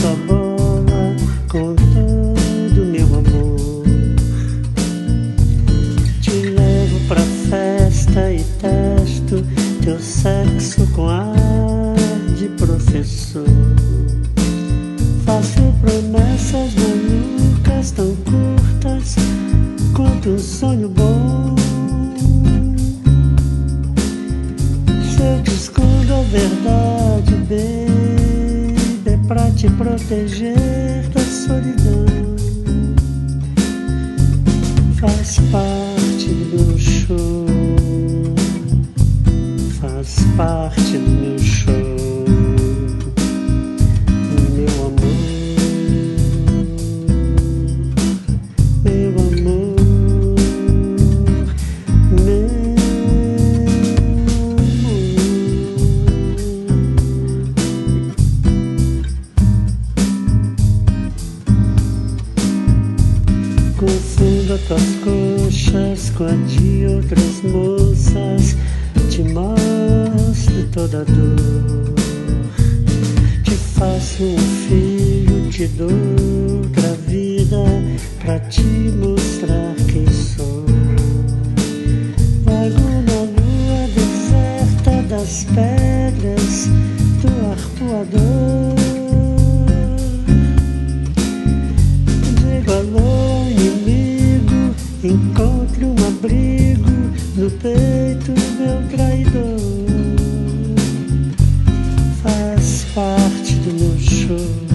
tua bola com todo meu amor. Te levo pra festa e testo teu sexo com ar de professor. Faço promessas malucas tão curtas quanto um sonho bom. Se eu te escondo a verdade, bem pra te proteger da solidão. Faz parte do meu show, faz parte do meu show. Confunda tuas coxas com a de outras moças. Te mostro toda dor. Te faço um filho, te dou outra vida pra te mostrar quem sou. Vago na lua deserta das pedras traidor. Faz parte do meu show.